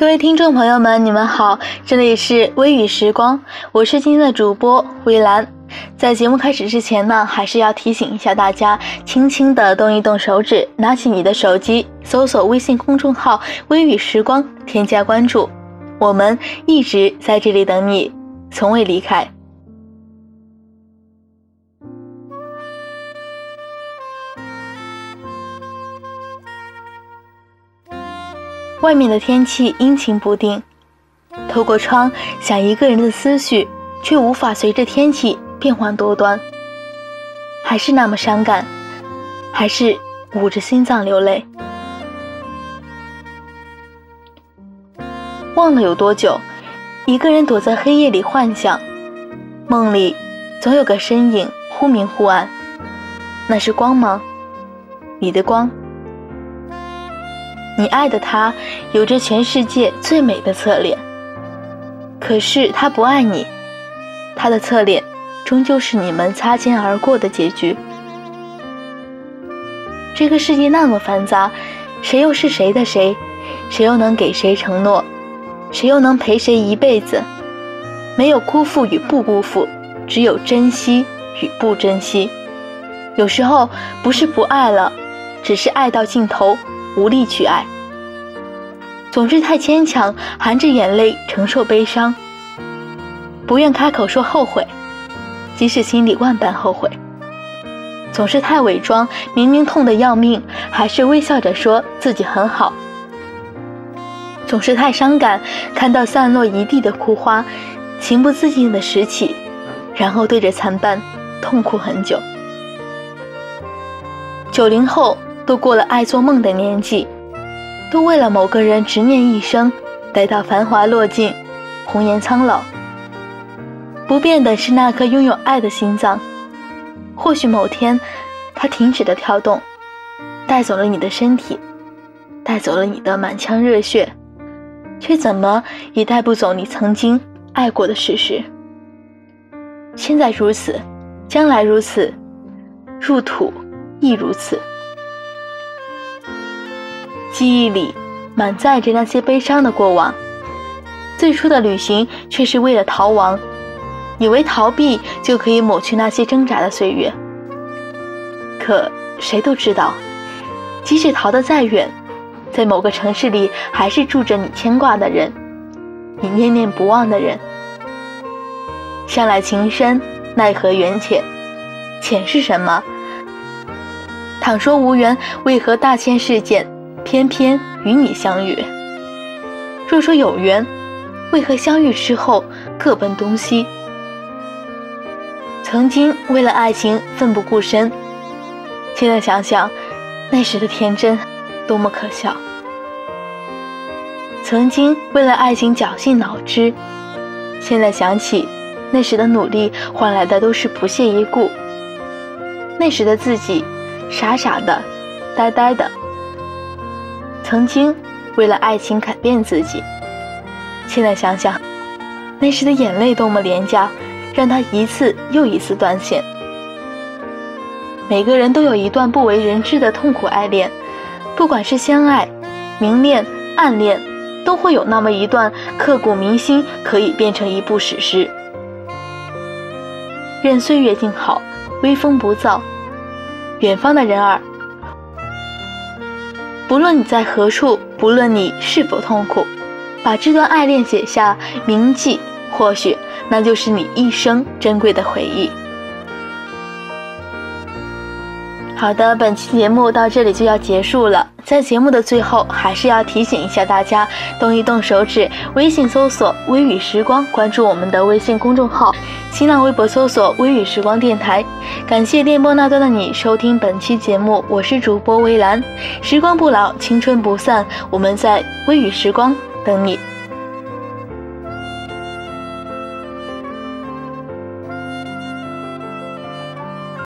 各位听众朋友们，你们好，这里是微雨时光，我是今天的主播微兰。在节目开始之前呢，还是要提醒一下大家，轻轻的动一动手指，拿起你的手机，搜索微信公众号“微雨时光”，添加关注，我们一直在这里等你，从未离开。外面的天气阴晴不定，透过窗想一个人的思绪，却无法随着天气变幻多端，还是那么伤感，还是捂着心脏流泪。忘了有多久，一个人躲在黑夜里幻想，梦里总有个身影忽明忽暗，那是光吗？你的光。你爱的他有着全世界最美的侧脸，可是他不爱你，他的侧脸终究是你们擦肩而过的结局。这个世界那么繁杂，谁又是谁的谁？谁又能给谁承诺？谁又能陪谁一辈子？没有辜负与不辜负，只有珍惜与不珍惜。有时候不是不爱了，只是爱到尽头。无力去爱，总是太牵强，含着眼泪承受悲伤，不愿开口说后悔，即使心里万般后悔。总是太伪装，明明痛得要命，还是微笑着说自己很好。总是太伤感，看到散落一地的枯花，情不自禁的拾起，然后对着残瓣痛哭很久。九零后。都过了爱做梦的年纪，都为了某个人执念一生，待到繁华落尽，红颜苍老。不变的是那颗拥有爱的心脏。或许某天，它停止了跳动，带走了你的身体，带走了你的满腔热血，却怎么也带不走你曾经爱过的事实。现在如此，将来如此，入土亦如此。记忆里满载着那些悲伤的过往，最初的旅行却是为了逃亡，以为逃避就可以抹去那些挣扎的岁月。可谁都知道，即使逃得再远，在某个城市里还是住着你牵挂的人，你念念不忘的人。向来情深，奈何缘浅，浅是什么？倘说无缘，为何大千世界？偏偏与你相遇。若说有缘，为何相遇之后各奔东西？曾经为了爱情奋不顾身，现在想想，那时的天真多么可笑。曾经为了爱情绞尽脑汁，现在想起，那时的努力换来的都是不屑一顾。那时的自己，傻傻的，呆呆的。曾经为了爱情改变自己，现在想想，那时的眼泪多么廉价，让他一次又一次断线。每个人都有一段不为人知的痛苦爱恋，不管是相爱、明恋、暗恋，都会有那么一段刻骨铭心，可以变成一部史诗。任岁月静好，微风不燥，远方的人儿。不论你在何处，不论你是否痛苦，把这段爱恋写下铭记，或许那就是你一生珍贵的回忆。好的，本期节目到这里就要结束了。在节目的最后，还是要提醒一下大家，动一动手指，微信搜索“微雨时光”，关注我们的微信公众号，新浪微博搜索“微雨时光电台”。感谢电波那端的你收听本期节目，我是主播微兰。时光不老，青春不散，我们在微雨时光等你。